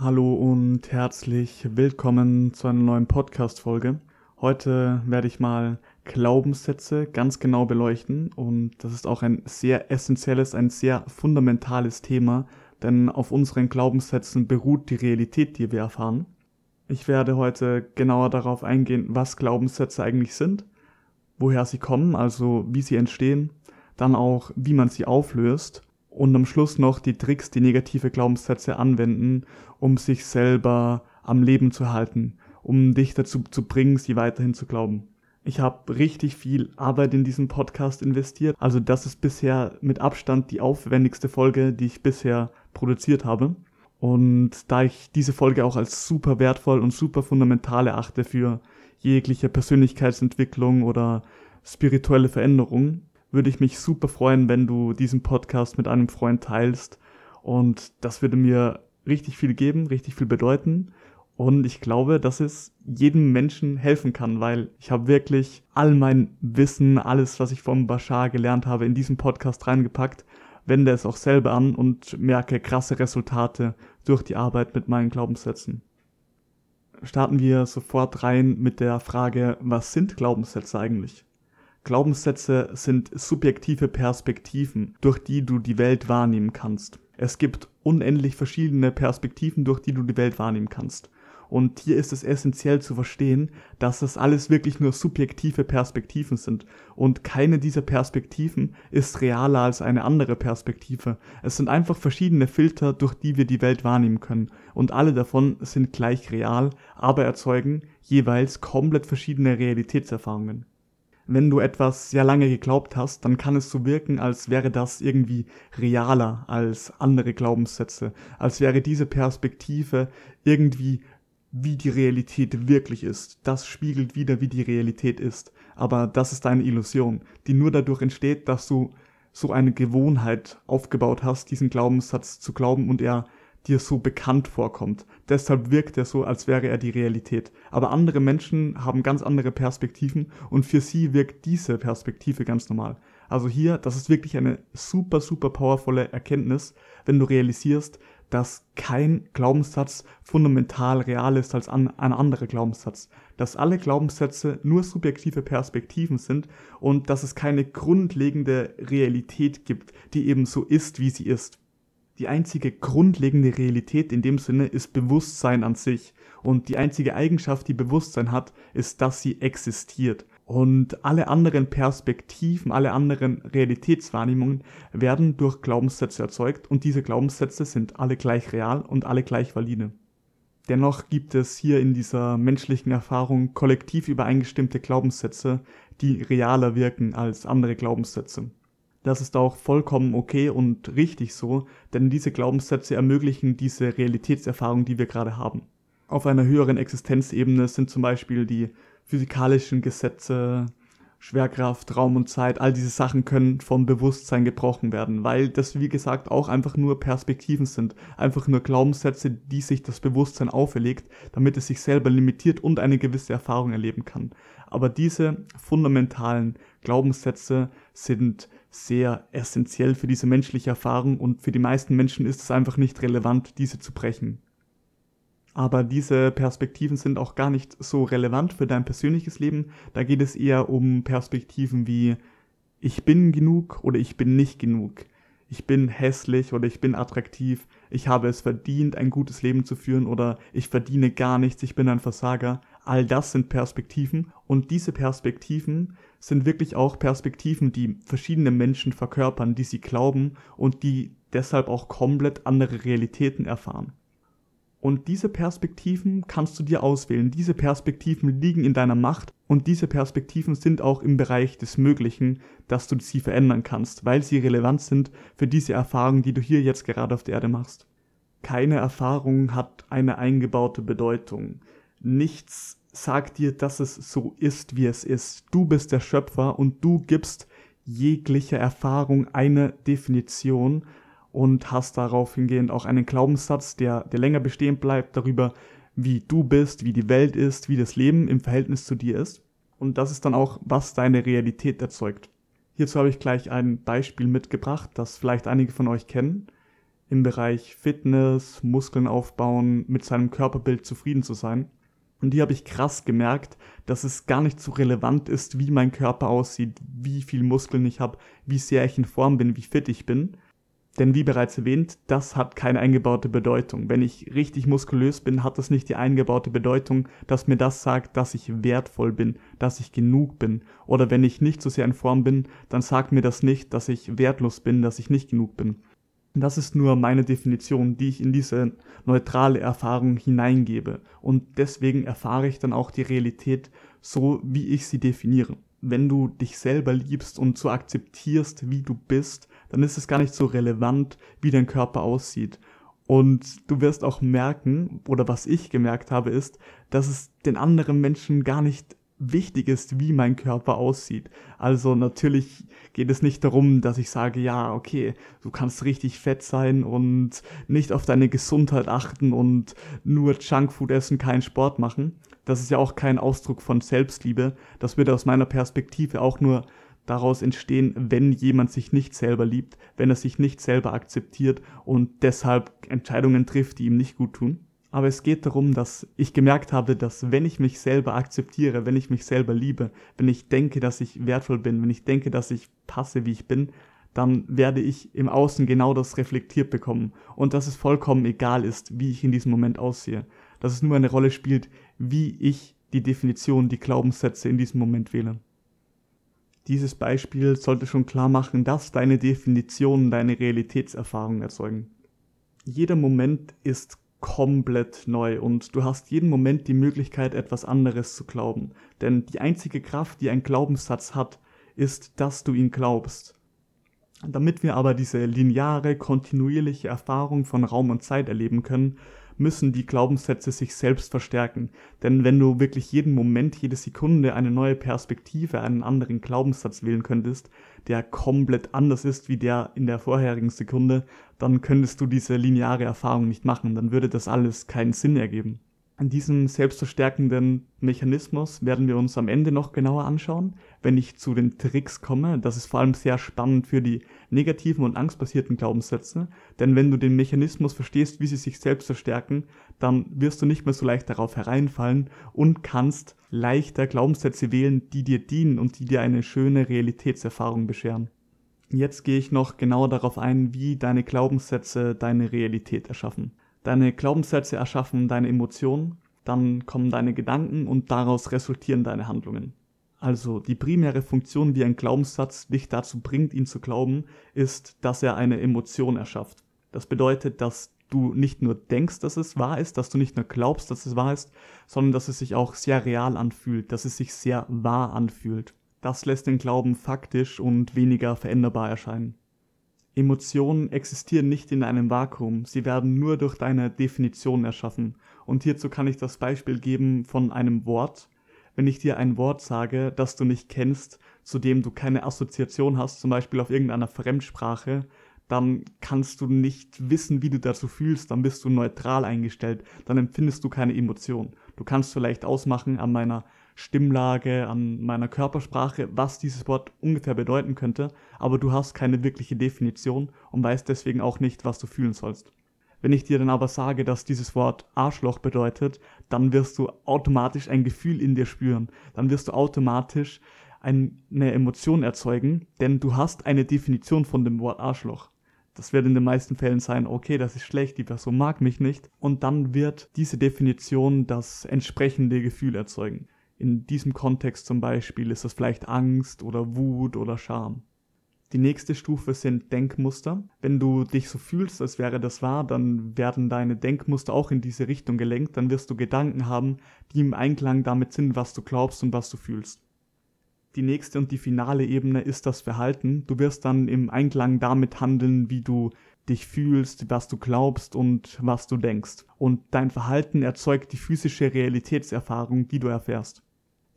Hallo und herzlich willkommen zu einer neuen Podcast-Folge. Heute werde ich mal Glaubenssätze ganz genau beleuchten und das ist auch ein sehr essentielles, ein sehr fundamentales Thema, denn auf unseren Glaubenssätzen beruht die Realität, die wir erfahren. Ich werde heute genauer darauf eingehen, was Glaubenssätze eigentlich sind, woher sie kommen, also wie sie entstehen, dann auch, wie man sie auflöst und am Schluss noch die Tricks, die negative Glaubenssätze anwenden, um sich selber am Leben zu halten, um dich dazu zu bringen, sie weiterhin zu glauben. Ich habe richtig viel Arbeit in diesen Podcast investiert. Also das ist bisher mit Abstand die aufwendigste Folge, die ich bisher produziert habe. Und da ich diese Folge auch als super wertvoll und super fundamental erachte für jegliche Persönlichkeitsentwicklung oder spirituelle Veränderung, würde ich mich super freuen, wenn du diesen Podcast mit einem Freund teilst. Und das würde mir richtig viel geben, richtig viel bedeuten. Und ich glaube, dass es jedem Menschen helfen kann, weil ich habe wirklich all mein Wissen, alles, was ich vom Bashar gelernt habe, in diesen Podcast reingepackt, wende es auch selber an und merke krasse Resultate durch die Arbeit mit meinen Glaubenssätzen. Starten wir sofort rein mit der Frage, was sind Glaubenssätze eigentlich? Glaubenssätze sind subjektive Perspektiven, durch die du die Welt wahrnehmen kannst. Es gibt unendlich verschiedene Perspektiven, durch die du die Welt wahrnehmen kannst. Und hier ist es essentiell zu verstehen, dass das alles wirklich nur subjektive Perspektiven sind. Und keine dieser Perspektiven ist realer als eine andere Perspektive. Es sind einfach verschiedene Filter, durch die wir die Welt wahrnehmen können. Und alle davon sind gleich real, aber erzeugen jeweils komplett verschiedene Realitätserfahrungen wenn du etwas sehr lange geglaubt hast, dann kann es so wirken, als wäre das irgendwie realer als andere Glaubenssätze, als wäre diese Perspektive irgendwie wie die Realität wirklich ist. Das spiegelt wieder, wie die Realität ist. Aber das ist eine Illusion, die nur dadurch entsteht, dass du so eine Gewohnheit aufgebaut hast, diesen Glaubenssatz zu glauben und er dir so bekannt vorkommt. Deshalb wirkt er so, als wäre er die Realität. Aber andere Menschen haben ganz andere Perspektiven und für sie wirkt diese Perspektive ganz normal. Also hier, das ist wirklich eine super, super powervolle Erkenntnis, wenn du realisierst, dass kein Glaubenssatz fundamental real ist als ein anderer Glaubenssatz. Dass alle Glaubenssätze nur subjektive Perspektiven sind und dass es keine grundlegende Realität gibt, die eben so ist, wie sie ist. Die einzige grundlegende Realität in dem Sinne ist Bewusstsein an sich. Und die einzige Eigenschaft, die Bewusstsein hat, ist, dass sie existiert. Und alle anderen Perspektiven, alle anderen Realitätswahrnehmungen werden durch Glaubenssätze erzeugt und diese Glaubenssätze sind alle gleich real und alle gleich valide. Dennoch gibt es hier in dieser menschlichen Erfahrung kollektiv übereingestimmte Glaubenssätze, die realer wirken als andere Glaubenssätze. Das ist auch vollkommen okay und richtig so, denn diese Glaubenssätze ermöglichen diese Realitätserfahrung, die wir gerade haben. Auf einer höheren Existenzebene sind zum Beispiel die physikalischen Gesetze, Schwerkraft, Raum und Zeit, all diese Sachen können vom Bewusstsein gebrochen werden, weil das wie gesagt auch einfach nur Perspektiven sind, einfach nur Glaubenssätze, die sich das Bewusstsein auferlegt, damit es sich selber limitiert und eine gewisse Erfahrung erleben kann. Aber diese fundamentalen Glaubenssätze sind sehr essentiell für diese menschliche Erfahrung und für die meisten Menschen ist es einfach nicht relevant, diese zu brechen. Aber diese Perspektiven sind auch gar nicht so relevant für dein persönliches Leben. Da geht es eher um Perspektiven wie ich bin genug oder ich bin nicht genug. Ich bin hässlich oder ich bin attraktiv. Ich habe es verdient, ein gutes Leben zu führen oder ich verdiene gar nichts, ich bin ein Versager. All das sind Perspektiven und diese Perspektiven sind wirklich auch Perspektiven, die verschiedene Menschen verkörpern, die sie glauben und die deshalb auch komplett andere Realitäten erfahren. Und diese Perspektiven kannst du dir auswählen. Diese Perspektiven liegen in deiner Macht und diese Perspektiven sind auch im Bereich des Möglichen, dass du sie verändern kannst, weil sie relevant sind für diese Erfahrung, die du hier jetzt gerade auf der Erde machst. Keine Erfahrung hat eine eingebaute Bedeutung. Nichts sagt dir, dass es so ist, wie es ist. Du bist der Schöpfer und du gibst jeglicher Erfahrung eine Definition und hast darauf hingehend auch einen Glaubenssatz, der, der länger bestehen bleibt darüber, wie du bist, wie die Welt ist, wie das Leben im Verhältnis zu dir ist. Und das ist dann auch, was deine Realität erzeugt. Hierzu habe ich gleich ein Beispiel mitgebracht, das vielleicht einige von euch kennen. im Bereich Fitness, Muskeln aufbauen, mit seinem Körperbild zufrieden zu sein. Und die habe ich krass gemerkt, dass es gar nicht so relevant ist, wie mein Körper aussieht, wie viel Muskeln ich habe, wie sehr ich in Form bin, wie fit ich bin. Denn wie bereits erwähnt, das hat keine eingebaute Bedeutung. Wenn ich richtig muskulös bin, hat das nicht die eingebaute Bedeutung, dass mir das sagt, dass ich wertvoll bin, dass ich genug bin. Oder wenn ich nicht so sehr in Form bin, dann sagt mir das nicht, dass ich wertlos bin, dass ich nicht genug bin. Das ist nur meine Definition, die ich in diese neutrale Erfahrung hineingebe. Und deswegen erfahre ich dann auch die Realität so, wie ich sie definiere. Wenn du dich selber liebst und so akzeptierst, wie du bist, dann ist es gar nicht so relevant, wie dein Körper aussieht. Und du wirst auch merken, oder was ich gemerkt habe, ist, dass es den anderen Menschen gar nicht wichtig ist, wie mein Körper aussieht. Also natürlich geht es nicht darum, dass ich sage, ja, okay, du kannst richtig fett sein und nicht auf deine Gesundheit achten und nur Junkfood essen, keinen Sport machen. Das ist ja auch kein Ausdruck von Selbstliebe. Das würde aus meiner Perspektive auch nur daraus entstehen, wenn jemand sich nicht selber liebt, wenn er sich nicht selber akzeptiert und deshalb Entscheidungen trifft, die ihm nicht gut tun. Aber es geht darum, dass ich gemerkt habe, dass wenn ich mich selber akzeptiere, wenn ich mich selber liebe, wenn ich denke, dass ich wertvoll bin, wenn ich denke, dass ich passe, wie ich bin, dann werde ich im Außen genau das reflektiert bekommen und dass es vollkommen egal ist, wie ich in diesem Moment aussehe. Dass es nur eine Rolle spielt, wie ich die Definition, die Glaubenssätze in diesem Moment wähle. Dieses Beispiel sollte schon klar machen, dass deine Definitionen deine Realitätserfahrung erzeugen. Jeder Moment ist komplett neu und du hast jeden Moment die Möglichkeit, etwas anderes zu glauben. Denn die einzige Kraft, die ein Glaubenssatz hat, ist, dass du ihn glaubst. Damit wir aber diese lineare, kontinuierliche Erfahrung von Raum und Zeit erleben können, müssen die Glaubenssätze sich selbst verstärken. Denn wenn du wirklich jeden Moment, jede Sekunde eine neue Perspektive, einen anderen Glaubenssatz wählen könntest, der komplett anders ist wie der in der vorherigen Sekunde, dann könntest du diese lineare Erfahrung nicht machen. Dann würde das alles keinen Sinn ergeben. An diesem selbstverstärkenden Mechanismus werden wir uns am Ende noch genauer anschauen, wenn ich zu den Tricks komme. Das ist vor allem sehr spannend für die negativen und angstbasierten Glaubenssätze, denn wenn du den Mechanismus verstehst, wie sie sich selbst verstärken, dann wirst du nicht mehr so leicht darauf hereinfallen und kannst leichter Glaubenssätze wählen, die dir dienen und die dir eine schöne Realitätserfahrung bescheren. Jetzt gehe ich noch genauer darauf ein, wie deine Glaubenssätze deine Realität erschaffen. Deine Glaubenssätze erschaffen deine Emotionen, dann kommen deine Gedanken und daraus resultieren deine Handlungen. Also die primäre Funktion, wie ein Glaubenssatz dich dazu bringt, ihn zu glauben, ist, dass er eine Emotion erschafft. Das bedeutet, dass du nicht nur denkst, dass es wahr ist, dass du nicht nur glaubst, dass es wahr ist, sondern dass es sich auch sehr real anfühlt, dass es sich sehr wahr anfühlt. Das lässt den Glauben faktisch und weniger veränderbar erscheinen. Emotionen existieren nicht in einem Vakuum, sie werden nur durch deine Definition erschaffen. Und hierzu kann ich das Beispiel geben von einem Wort. Wenn ich dir ein Wort sage, das du nicht kennst, zu dem du keine Assoziation hast, zum Beispiel auf irgendeiner Fremdsprache, dann kannst du nicht wissen, wie du dazu fühlst, dann bist du neutral eingestellt, dann empfindest du keine Emotion. Du kannst vielleicht ausmachen an meiner Stimmlage, an meiner Körpersprache, was dieses Wort ungefähr bedeuten könnte, aber du hast keine wirkliche Definition und weißt deswegen auch nicht, was du fühlen sollst. Wenn ich dir dann aber sage, dass dieses Wort Arschloch bedeutet, dann wirst du automatisch ein Gefühl in dir spüren. Dann wirst du automatisch eine Emotion erzeugen, denn du hast eine Definition von dem Wort Arschloch. Das wird in den meisten Fällen sein, okay, das ist schlecht, die Person mag mich nicht. Und dann wird diese Definition das entsprechende Gefühl erzeugen. In diesem Kontext zum Beispiel ist das vielleicht Angst oder Wut oder Scham. Die nächste Stufe sind Denkmuster. Wenn du dich so fühlst, als wäre das wahr, dann werden deine Denkmuster auch in diese Richtung gelenkt. Dann wirst du Gedanken haben, die im Einklang damit sind, was du glaubst und was du fühlst. Die nächste und die finale Ebene ist das Verhalten. Du wirst dann im Einklang damit handeln, wie du dich fühlst, was du glaubst und was du denkst. Und dein Verhalten erzeugt die physische Realitätserfahrung, die du erfährst.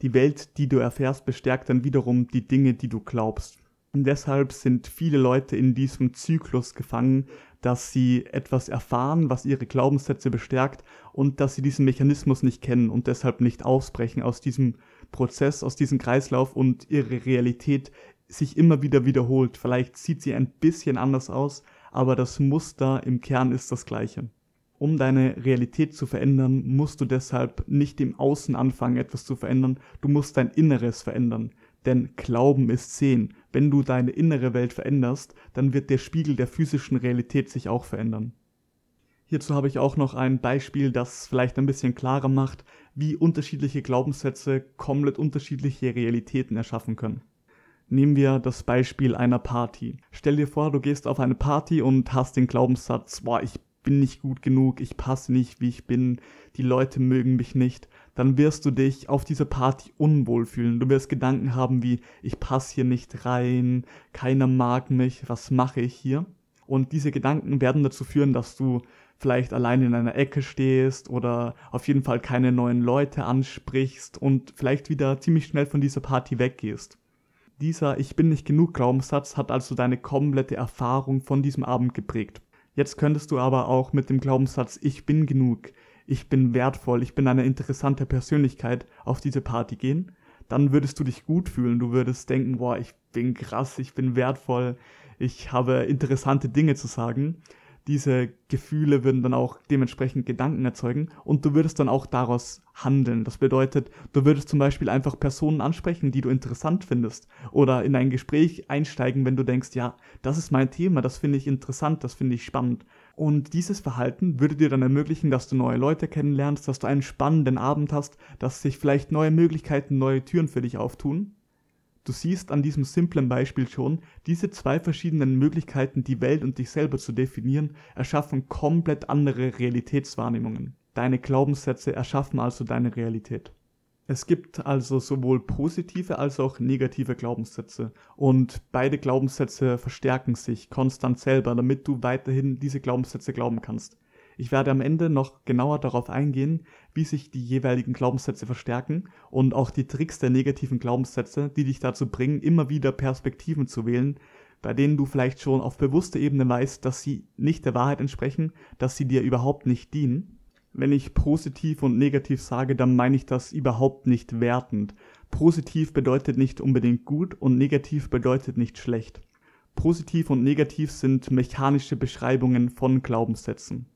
Die Welt, die du erfährst, bestärkt dann wiederum die Dinge, die du glaubst. Und deshalb sind viele Leute in diesem Zyklus gefangen, dass sie etwas erfahren, was ihre Glaubenssätze bestärkt und dass sie diesen Mechanismus nicht kennen und deshalb nicht ausbrechen aus diesem Prozess, aus diesem Kreislauf und ihre Realität sich immer wieder wiederholt. Vielleicht sieht sie ein bisschen anders aus, aber das Muster im Kern ist das gleiche. Um deine Realität zu verändern, musst du deshalb nicht im Außen anfangen, etwas zu verändern, du musst dein Inneres verändern. Denn Glauben ist Sehen. Wenn du deine innere Welt veränderst, dann wird der Spiegel der physischen Realität sich auch verändern. Hierzu habe ich auch noch ein Beispiel, das vielleicht ein bisschen klarer macht, wie unterschiedliche Glaubenssätze komplett unterschiedliche Realitäten erschaffen können. Nehmen wir das Beispiel einer Party. Stell dir vor, du gehst auf eine Party und hast den Glaubenssatz, boah, ich bin nicht gut genug, ich passe nicht, wie ich bin, die Leute mögen mich nicht, dann wirst du dich auf dieser Party unwohl fühlen. Du wirst Gedanken haben wie, ich passe hier nicht rein, keiner mag mich, was mache ich hier? Und diese Gedanken werden dazu führen, dass du vielleicht allein in einer Ecke stehst oder auf jeden Fall keine neuen Leute ansprichst und vielleicht wieder ziemlich schnell von dieser Party weggehst. Dieser Ich bin nicht genug Glaubenssatz hat also deine komplette Erfahrung von diesem Abend geprägt. Jetzt könntest du aber auch mit dem Glaubenssatz Ich bin genug, ich bin wertvoll, ich bin eine interessante Persönlichkeit auf diese Party gehen. Dann würdest du dich gut fühlen, du würdest denken, boah, ich bin krass, ich bin wertvoll, ich habe interessante Dinge zu sagen. Diese Gefühle würden dann auch dementsprechend Gedanken erzeugen und du würdest dann auch daraus handeln. Das bedeutet, du würdest zum Beispiel einfach Personen ansprechen, die du interessant findest oder in ein Gespräch einsteigen, wenn du denkst, ja, das ist mein Thema, das finde ich interessant, das finde ich spannend. Und dieses Verhalten würde dir dann ermöglichen, dass du neue Leute kennenlernst, dass du einen spannenden Abend hast, dass sich vielleicht neue Möglichkeiten, neue Türen für dich auftun Du siehst an diesem simplen Beispiel schon, diese zwei verschiedenen Möglichkeiten, die Welt und dich selber zu definieren, erschaffen komplett andere Realitätswahrnehmungen. Deine Glaubenssätze erschaffen also deine Realität. Es gibt also sowohl positive als auch negative Glaubenssätze und beide Glaubenssätze verstärken sich konstant selber, damit du weiterhin diese Glaubenssätze glauben kannst. Ich werde am Ende noch genauer darauf eingehen, wie sich die jeweiligen Glaubenssätze verstärken und auch die Tricks der negativen Glaubenssätze, die dich dazu bringen, immer wieder Perspektiven zu wählen, bei denen du vielleicht schon auf bewusster Ebene weißt, dass sie nicht der Wahrheit entsprechen, dass sie dir überhaupt nicht dienen. Wenn ich positiv und negativ sage, dann meine ich das überhaupt nicht wertend. Positiv bedeutet nicht unbedingt gut und negativ bedeutet nicht schlecht. Positiv und negativ sind mechanische Beschreibungen von Glaubenssätzen.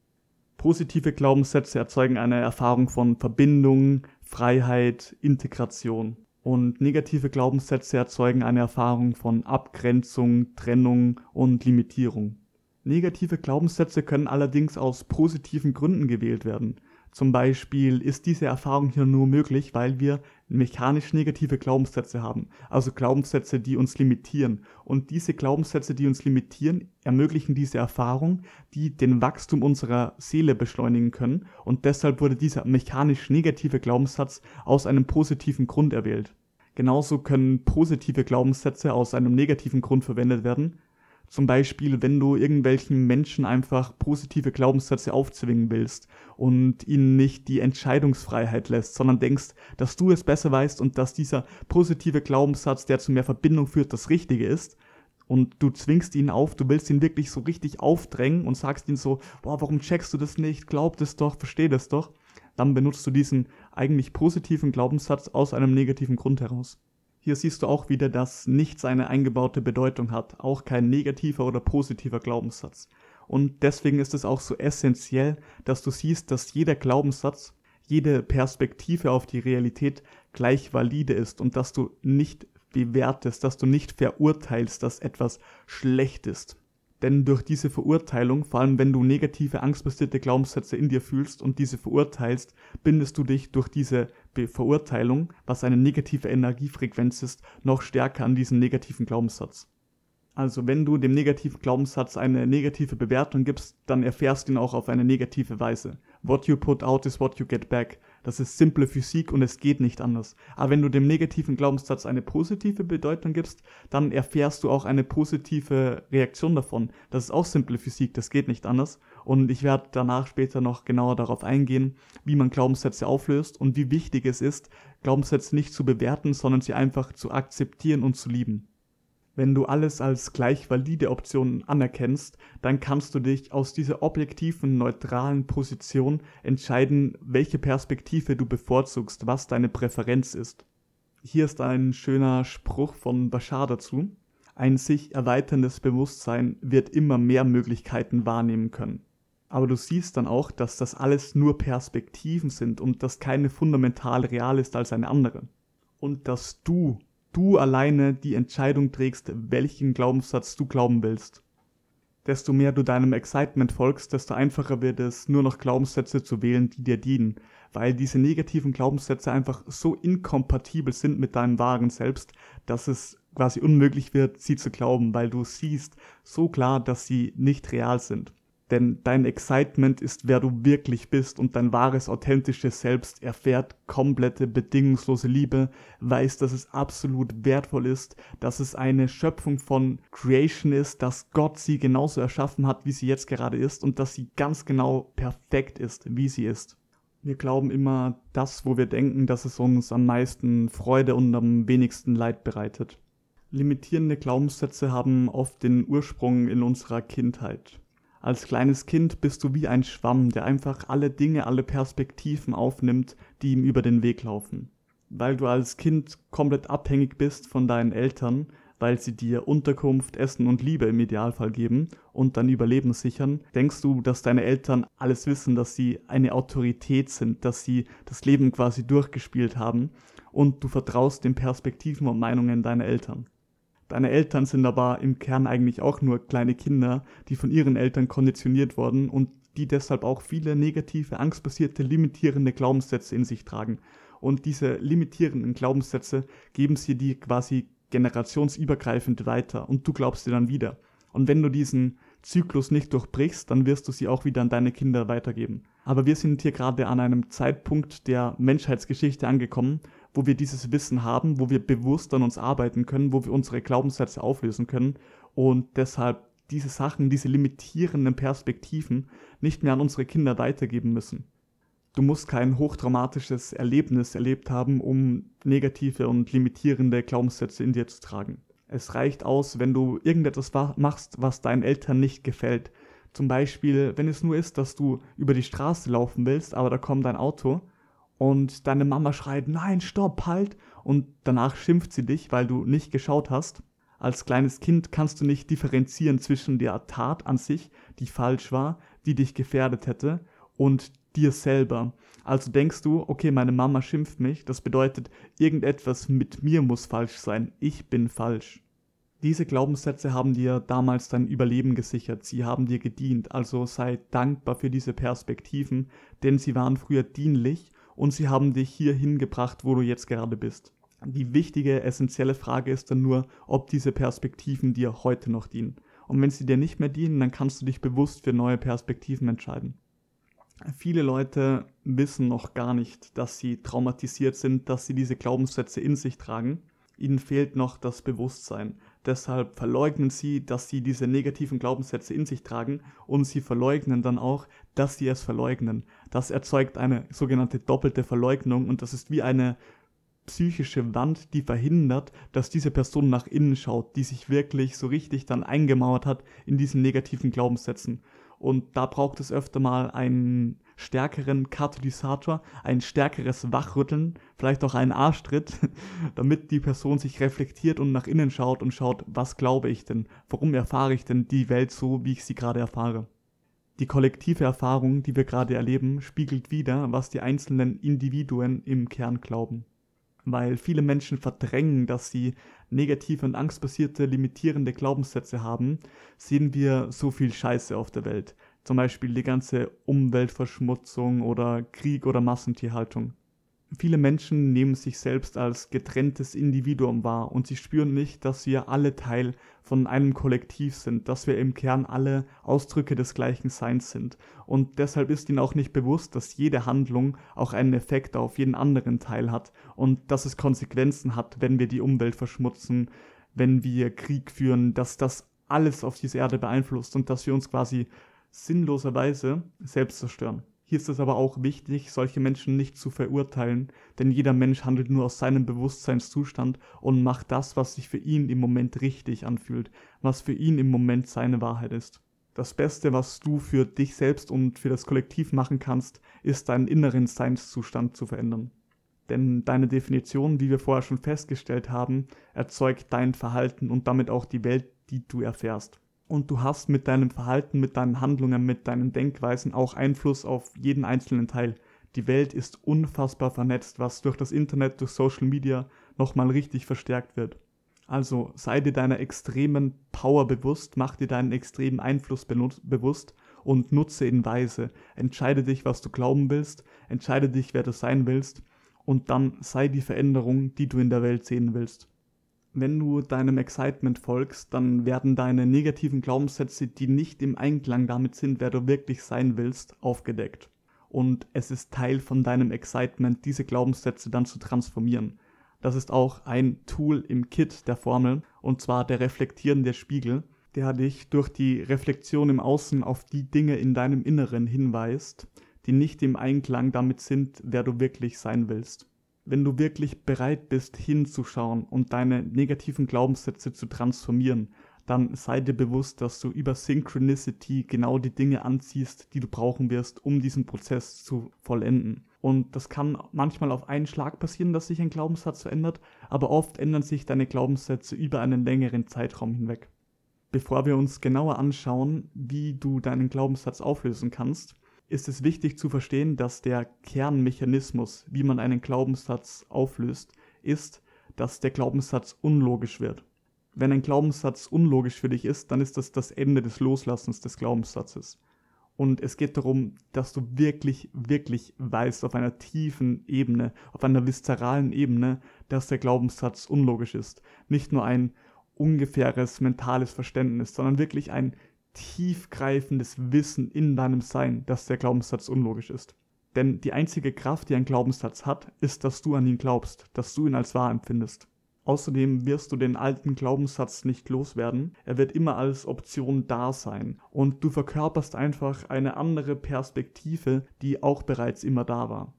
Positive Glaubenssätze erzeugen eine Erfahrung von Verbindung, Freiheit, Integration. Und negative Glaubenssätze erzeugen eine Erfahrung von Abgrenzung, Trennung und Limitierung. Negative Glaubenssätze können allerdings aus positiven Gründen gewählt werden. Zum Beispiel ist diese Erfahrung hier nur möglich, weil wir mechanisch negative Glaubenssätze haben, also Glaubenssätze, die uns limitieren. Und diese Glaubenssätze, die uns limitieren, ermöglichen diese Erfahrung, die den Wachstum unserer Seele beschleunigen können. Und deshalb wurde dieser mechanisch negative Glaubenssatz aus einem positiven Grund erwählt. Genauso können positive Glaubenssätze aus einem negativen Grund verwendet werden, zum Beispiel, wenn du irgendwelchen Menschen einfach positive Glaubenssätze aufzwingen willst und ihnen nicht die Entscheidungsfreiheit lässt, sondern denkst, dass du es besser weißt und dass dieser positive Glaubenssatz, der zu mehr Verbindung führt, das Richtige ist. Und du zwingst ihn auf, du willst ihn wirklich so richtig aufdrängen und sagst ihm so, boah, warum checkst du das nicht? Glaub das doch, versteh das doch. Dann benutzt du diesen eigentlich positiven Glaubenssatz aus einem negativen Grund heraus. Hier siehst du auch wieder, dass nichts eine eingebaute Bedeutung hat, auch kein negativer oder positiver Glaubenssatz. Und deswegen ist es auch so essentiell, dass du siehst, dass jeder Glaubenssatz, jede Perspektive auf die Realität gleich valide ist und dass du nicht bewertest, dass du nicht verurteilst, dass etwas schlecht ist. Denn durch diese Verurteilung, vor allem wenn du negative, angstbasierte Glaubenssätze in dir fühlst und diese verurteilst, bindest du dich durch diese Verurteilung, was eine negative Energiefrequenz ist, noch stärker an diesen negativen Glaubenssatz. Also wenn du dem negativen Glaubenssatz eine negative Bewertung gibst, dann erfährst du ihn auch auf eine negative Weise. What you put out is what you get back. Das ist simple Physik und es geht nicht anders. Aber wenn du dem negativen Glaubenssatz eine positive Bedeutung gibst, dann erfährst du auch eine positive Reaktion davon. Das ist auch simple Physik, das geht nicht anders. Und ich werde danach später noch genauer darauf eingehen, wie man Glaubenssätze auflöst und wie wichtig es ist, Glaubenssätze nicht zu bewerten, sondern sie einfach zu akzeptieren und zu lieben. Wenn du alles als gleich valide Optionen anerkennst, dann kannst du dich aus dieser objektiven, neutralen Position entscheiden, welche Perspektive du bevorzugst, was deine Präferenz ist. Hier ist ein schöner Spruch von Bashar dazu. Ein sich erweiterndes Bewusstsein wird immer mehr Möglichkeiten wahrnehmen können. Aber du siehst dann auch, dass das alles nur Perspektiven sind und dass keine fundamental real ist als eine andere. Und dass du, du alleine die Entscheidung trägst, welchen Glaubenssatz du glauben willst. Desto mehr du deinem Excitement folgst, desto einfacher wird es, nur noch Glaubenssätze zu wählen, die dir dienen, weil diese negativen Glaubenssätze einfach so inkompatibel sind mit deinem wahren Selbst, dass es quasi unmöglich wird, sie zu glauben, weil du siehst so klar, dass sie nicht real sind. Denn dein Excitement ist, wer du wirklich bist und dein wahres, authentisches Selbst erfährt komplette, bedingungslose Liebe, weiß, dass es absolut wertvoll ist, dass es eine Schöpfung von Creation ist, dass Gott sie genauso erschaffen hat, wie sie jetzt gerade ist und dass sie ganz genau perfekt ist, wie sie ist. Wir glauben immer das, wo wir denken, dass es uns am meisten Freude und am wenigsten Leid bereitet. Limitierende Glaubenssätze haben oft den Ursprung in unserer Kindheit. Als kleines Kind bist du wie ein Schwamm, der einfach alle Dinge, alle Perspektiven aufnimmt, die ihm über den Weg laufen. Weil du als Kind komplett abhängig bist von deinen Eltern, weil sie dir Unterkunft, Essen und Liebe im Idealfall geben und dein Überleben sichern, denkst du, dass deine Eltern alles wissen, dass sie eine Autorität sind, dass sie das Leben quasi durchgespielt haben und du vertraust den Perspektiven und Meinungen deiner Eltern. Deine Eltern sind aber im Kern eigentlich auch nur kleine Kinder, die von ihren Eltern konditioniert wurden und die deshalb auch viele negative, angstbasierte, limitierende Glaubenssätze in sich tragen. Und diese limitierenden Glaubenssätze geben sie dir quasi generationsübergreifend weiter und du glaubst sie dann wieder. Und wenn du diesen Zyklus nicht durchbrichst, dann wirst du sie auch wieder an deine Kinder weitergeben. Aber wir sind hier gerade an einem Zeitpunkt der Menschheitsgeschichte angekommen, wo wir dieses Wissen haben, wo wir bewusst an uns arbeiten können, wo wir unsere Glaubenssätze auflösen können und deshalb diese Sachen, diese limitierenden Perspektiven nicht mehr an unsere Kinder weitergeben müssen. Du musst kein hochdramatisches Erlebnis erlebt haben, um negative und limitierende Glaubenssätze in dir zu tragen. Es reicht aus, wenn du irgendetwas machst, was deinen Eltern nicht gefällt. Zum Beispiel, wenn es nur ist, dass du über die Straße laufen willst, aber da kommt ein Auto und deine Mama schreit, nein, stopp, halt, und danach schimpft sie dich, weil du nicht geschaut hast. Als kleines Kind kannst du nicht differenzieren zwischen der Tat an sich, die falsch war, die dich gefährdet hätte, und dir selber. Also denkst du, okay, meine Mama schimpft mich, das bedeutet, irgendetwas mit mir muss falsch sein, ich bin falsch. Diese Glaubenssätze haben dir damals dein Überleben gesichert, sie haben dir gedient, also sei dankbar für diese Perspektiven, denn sie waren früher dienlich und sie haben dich hierhin gebracht, wo du jetzt gerade bist. Die wichtige, essentielle Frage ist dann nur, ob diese Perspektiven dir heute noch dienen. Und wenn sie dir nicht mehr dienen, dann kannst du dich bewusst für neue Perspektiven entscheiden. Viele Leute wissen noch gar nicht, dass sie traumatisiert sind, dass sie diese Glaubenssätze in sich tragen. Ihnen fehlt noch das Bewusstsein. Deshalb verleugnen sie, dass sie diese negativen Glaubenssätze in sich tragen und sie verleugnen dann auch, dass sie es verleugnen. Das erzeugt eine sogenannte doppelte Verleugnung und das ist wie eine psychische Wand, die verhindert, dass diese Person nach innen schaut, die sich wirklich so richtig dann eingemauert hat in diesen negativen Glaubenssätzen. Und da braucht es öfter mal einen stärkeren Katalysator, ein stärkeres Wachrütteln, vielleicht auch einen Arschtritt, damit die Person sich reflektiert und nach innen schaut und schaut, was glaube ich denn? Warum erfahre ich denn die Welt so, wie ich sie gerade erfahre? Die kollektive Erfahrung, die wir gerade erleben, spiegelt wider, was die einzelnen Individuen im Kern glauben weil viele Menschen verdrängen, dass sie negative und angstbasierte limitierende Glaubenssätze haben, sehen wir so viel Scheiße auf der Welt. Zum Beispiel die ganze Umweltverschmutzung oder Krieg oder Massentierhaltung. Viele Menschen nehmen sich selbst als getrenntes Individuum wahr und sie spüren nicht, dass wir alle Teil von einem Kollektiv sind, dass wir im Kern alle Ausdrücke des gleichen Seins sind. Und deshalb ist ihnen auch nicht bewusst, dass jede Handlung auch einen Effekt auf jeden anderen Teil hat und dass es Konsequenzen hat, wenn wir die Umwelt verschmutzen, wenn wir Krieg führen, dass das alles auf diese Erde beeinflusst und dass wir uns quasi sinnloserweise selbst zerstören. Hier ist es aber auch wichtig, solche Menschen nicht zu verurteilen, denn jeder Mensch handelt nur aus seinem Bewusstseinszustand und macht das, was sich für ihn im Moment richtig anfühlt, was für ihn im Moment seine Wahrheit ist. Das Beste, was du für dich selbst und für das Kollektiv machen kannst, ist deinen inneren Seinszustand zu verändern. Denn deine Definition, wie wir vorher schon festgestellt haben, erzeugt dein Verhalten und damit auch die Welt, die du erfährst. Und du hast mit deinem Verhalten, mit deinen Handlungen, mit deinen Denkweisen auch Einfluss auf jeden einzelnen Teil. Die Welt ist unfassbar vernetzt, was durch das Internet, durch Social Media nochmal richtig verstärkt wird. Also sei dir deiner extremen Power bewusst, mach dir deinen extremen Einfluss bewusst und nutze ihn weise. Entscheide dich, was du glauben willst, entscheide dich, wer du sein willst und dann sei die Veränderung, die du in der Welt sehen willst. Wenn du deinem Excitement folgst, dann werden deine negativen Glaubenssätze, die nicht im Einklang damit sind, wer du wirklich sein willst, aufgedeckt. Und es ist Teil von deinem Excitement, diese Glaubenssätze dann zu transformieren. Das ist auch ein Tool im Kit der Formel, und zwar der reflektierende Spiegel, der dich durch die Reflexion im Außen auf die Dinge in deinem Inneren hinweist, die nicht im Einklang damit sind, wer du wirklich sein willst. Wenn du wirklich bereit bist, hinzuschauen und deine negativen Glaubenssätze zu transformieren, dann sei dir bewusst, dass du über Synchronicity genau die Dinge anziehst, die du brauchen wirst, um diesen Prozess zu vollenden. Und das kann manchmal auf einen Schlag passieren, dass sich ein Glaubenssatz verändert, aber oft ändern sich deine Glaubenssätze über einen längeren Zeitraum hinweg. Bevor wir uns genauer anschauen, wie du deinen Glaubenssatz auflösen kannst, ist es wichtig zu verstehen, dass der Kernmechanismus, wie man einen Glaubenssatz auflöst, ist, dass der Glaubenssatz unlogisch wird. Wenn ein Glaubenssatz unlogisch für dich ist, dann ist das das Ende des Loslassens des Glaubenssatzes. Und es geht darum, dass du wirklich, wirklich weißt auf einer tiefen Ebene, auf einer viszeralen Ebene, dass der Glaubenssatz unlogisch ist. Nicht nur ein ungefähres mentales Verständnis, sondern wirklich ein tiefgreifendes Wissen in deinem Sein, dass der Glaubenssatz unlogisch ist. Denn die einzige Kraft, die ein Glaubenssatz hat, ist, dass du an ihn glaubst, dass du ihn als wahr empfindest. Außerdem wirst du den alten Glaubenssatz nicht loswerden. Er wird immer als Option da sein. Und du verkörperst einfach eine andere Perspektive, die auch bereits immer da war.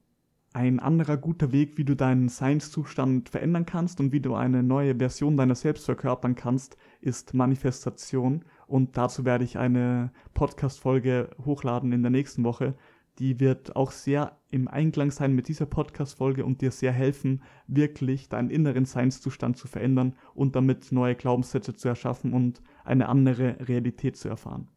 Ein anderer guter Weg, wie du deinen Seinszustand verändern kannst und wie du eine neue Version deiner selbst verkörpern kannst, ist Manifestation. Und dazu werde ich eine Podcast-Folge hochladen in der nächsten Woche. Die wird auch sehr im Einklang sein mit dieser Podcast-Folge und dir sehr helfen, wirklich deinen inneren Seinszustand zu verändern und damit neue Glaubenssätze zu erschaffen und eine andere Realität zu erfahren.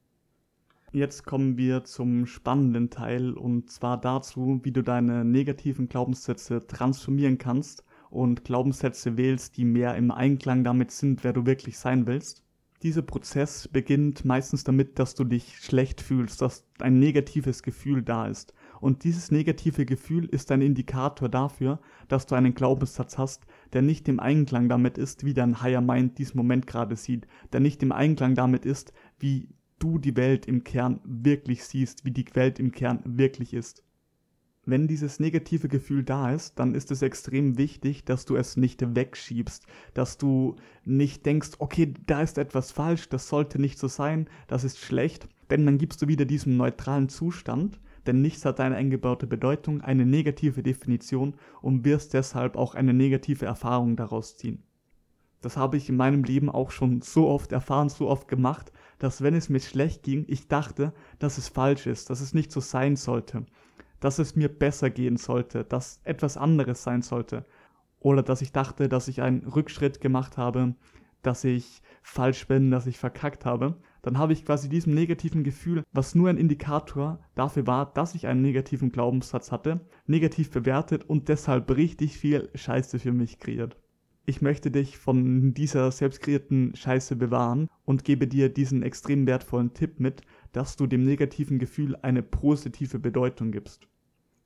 Jetzt kommen wir zum spannenden Teil und zwar dazu, wie du deine negativen Glaubenssätze transformieren kannst und Glaubenssätze wählst, die mehr im Einklang damit sind, wer du wirklich sein willst. Dieser Prozess beginnt meistens damit, dass du dich schlecht fühlst, dass ein negatives Gefühl da ist. Und dieses negative Gefühl ist ein Indikator dafür, dass du einen Glaubenssatz hast, der nicht im Einklang damit ist, wie dein Higher Mind diesen Moment gerade sieht, der nicht im Einklang damit ist, wie du die Welt im Kern wirklich siehst, wie die Welt im Kern wirklich ist. Wenn dieses negative Gefühl da ist, dann ist es extrem wichtig, dass du es nicht wegschiebst, dass du nicht denkst, okay, da ist etwas falsch, das sollte nicht so sein, das ist schlecht, denn dann gibst du wieder diesen neutralen Zustand, denn nichts hat eine eingebaute Bedeutung, eine negative Definition und wirst deshalb auch eine negative Erfahrung daraus ziehen. Das habe ich in meinem Leben auch schon so oft erfahren, so oft gemacht, dass wenn es mir schlecht ging, ich dachte, dass es falsch ist, dass es nicht so sein sollte, dass es mir besser gehen sollte, dass etwas anderes sein sollte. Oder dass ich dachte, dass ich einen Rückschritt gemacht habe, dass ich falsch bin, dass ich verkackt habe. Dann habe ich quasi diesem negativen Gefühl, was nur ein Indikator dafür war, dass ich einen negativen Glaubenssatz hatte, negativ bewertet und deshalb richtig viel Scheiße für mich kreiert ich möchte dich von dieser selbstkreierten Scheiße bewahren und gebe dir diesen extrem wertvollen Tipp mit, dass du dem negativen Gefühl eine positive Bedeutung gibst.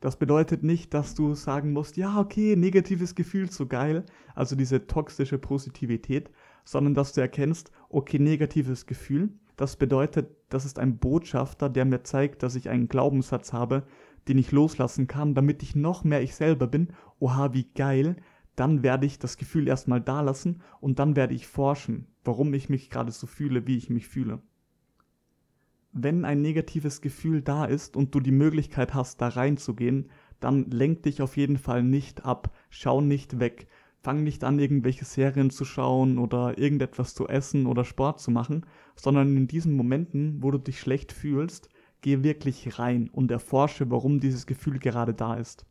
Das bedeutet nicht, dass du sagen musst, ja, okay, negatives Gefühl, so geil, also diese toxische Positivität, sondern dass du erkennst, okay, negatives Gefühl, das bedeutet, das ist ein Botschafter, der mir zeigt, dass ich einen Glaubenssatz habe, den ich loslassen kann, damit ich noch mehr ich selber bin. Oha, wie geil, dann werde ich das Gefühl erstmal da lassen und dann werde ich forschen, warum ich mich gerade so fühle, wie ich mich fühle. Wenn ein negatives Gefühl da ist und du die Möglichkeit hast, da reinzugehen, dann lenk dich auf jeden Fall nicht ab, schau nicht weg, fang nicht an, irgendwelche Serien zu schauen oder irgendetwas zu essen oder Sport zu machen, sondern in diesen Momenten, wo du dich schlecht fühlst, geh wirklich rein und erforsche, warum dieses Gefühl gerade da ist.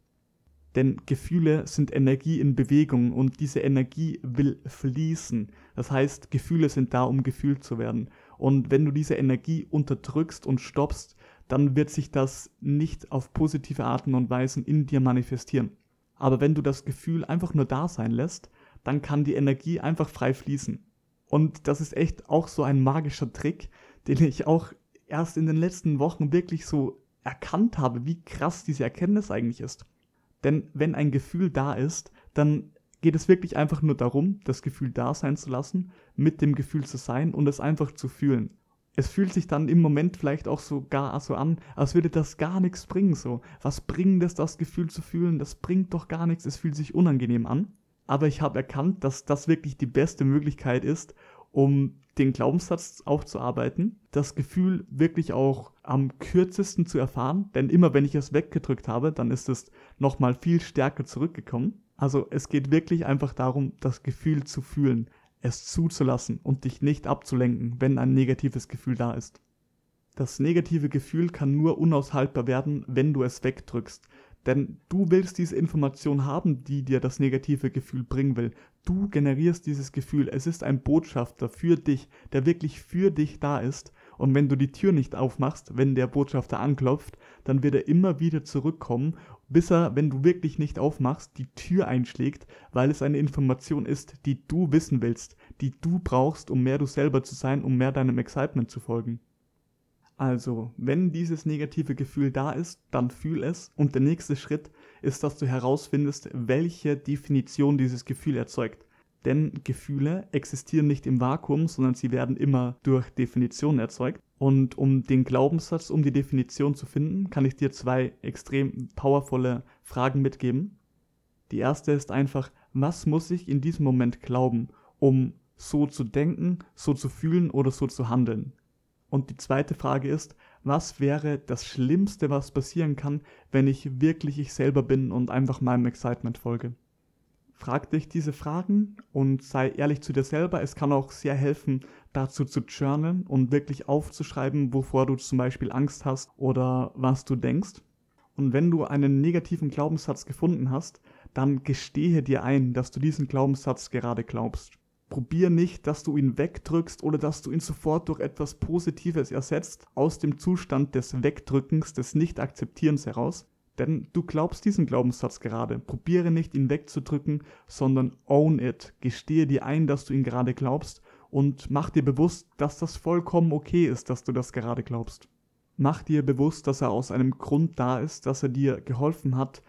Denn Gefühle sind Energie in Bewegung und diese Energie will fließen. Das heißt, Gefühle sind da, um gefühlt zu werden. Und wenn du diese Energie unterdrückst und stoppst, dann wird sich das nicht auf positive Arten und Weisen in dir manifestieren. Aber wenn du das Gefühl einfach nur da sein lässt, dann kann die Energie einfach frei fließen. Und das ist echt auch so ein magischer Trick, den ich auch erst in den letzten Wochen wirklich so erkannt habe, wie krass diese Erkenntnis eigentlich ist. Denn wenn ein Gefühl da ist, dann geht es wirklich einfach nur darum, das Gefühl da sein zu lassen, mit dem Gefühl zu sein und es einfach zu fühlen. Es fühlt sich dann im Moment vielleicht auch so gar so an, als würde das gar nichts bringen. So, was bringt es, das Gefühl zu fühlen? Das bringt doch gar nichts. Es fühlt sich unangenehm an. Aber ich habe erkannt, dass das wirklich die beste Möglichkeit ist, um den Glaubenssatz aufzuarbeiten, das Gefühl wirklich auch am kürzesten zu erfahren, denn immer wenn ich es weggedrückt habe, dann ist es nochmal viel stärker zurückgekommen. Also es geht wirklich einfach darum, das Gefühl zu fühlen, es zuzulassen und dich nicht abzulenken, wenn ein negatives Gefühl da ist. Das negative Gefühl kann nur unaushaltbar werden, wenn du es wegdrückst. Denn du willst diese Information haben, die dir das negative Gefühl bringen will. Du generierst dieses Gefühl. Es ist ein Botschafter für dich, der wirklich für dich da ist. Und wenn du die Tür nicht aufmachst, wenn der Botschafter anklopft, dann wird er immer wieder zurückkommen, bis er, wenn du wirklich nicht aufmachst, die Tür einschlägt, weil es eine Information ist, die du wissen willst, die du brauchst, um mehr du selber zu sein, um mehr deinem Excitement zu folgen. Also, wenn dieses negative Gefühl da ist, dann fühl es und der nächste Schritt ist, dass du herausfindest, welche Definition dieses Gefühl erzeugt. Denn Gefühle existieren nicht im Vakuum, sondern sie werden immer durch Definition erzeugt. Und um den Glaubenssatz, um die Definition zu finden, kann ich dir zwei extrem powervolle Fragen mitgeben. Die erste ist einfach, was muss ich in diesem Moment glauben, um so zu denken, so zu fühlen oder so zu handeln? Und die zweite Frage ist, was wäre das Schlimmste, was passieren kann, wenn ich wirklich ich selber bin und einfach meinem Excitement folge? Frag dich diese Fragen und sei ehrlich zu dir selber. Es kann auch sehr helfen, dazu zu journalen und wirklich aufzuschreiben, wovor du zum Beispiel Angst hast oder was du denkst. Und wenn du einen negativen Glaubenssatz gefunden hast, dann gestehe dir ein, dass du diesen Glaubenssatz gerade glaubst. Probier nicht, dass du ihn wegdrückst oder dass du ihn sofort durch etwas Positives ersetzt, aus dem Zustand des Wegdrückens, des Nicht-Akzeptierens heraus. Denn du glaubst diesen Glaubenssatz gerade. Probiere nicht, ihn wegzudrücken, sondern own it. Gestehe dir ein, dass du ihn gerade glaubst und mach dir bewusst, dass das vollkommen okay ist, dass du das gerade glaubst. Mach dir bewusst, dass er aus einem Grund da ist, dass er dir geholfen hat,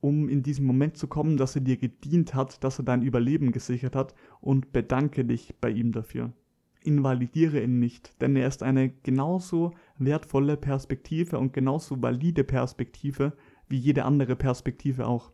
um in diesen Moment zu kommen, dass er dir gedient hat, dass er dein Überleben gesichert hat und bedanke dich bei ihm dafür. Invalidiere ihn nicht, denn er ist eine genauso wertvolle Perspektive und genauso valide Perspektive wie jede andere Perspektive auch.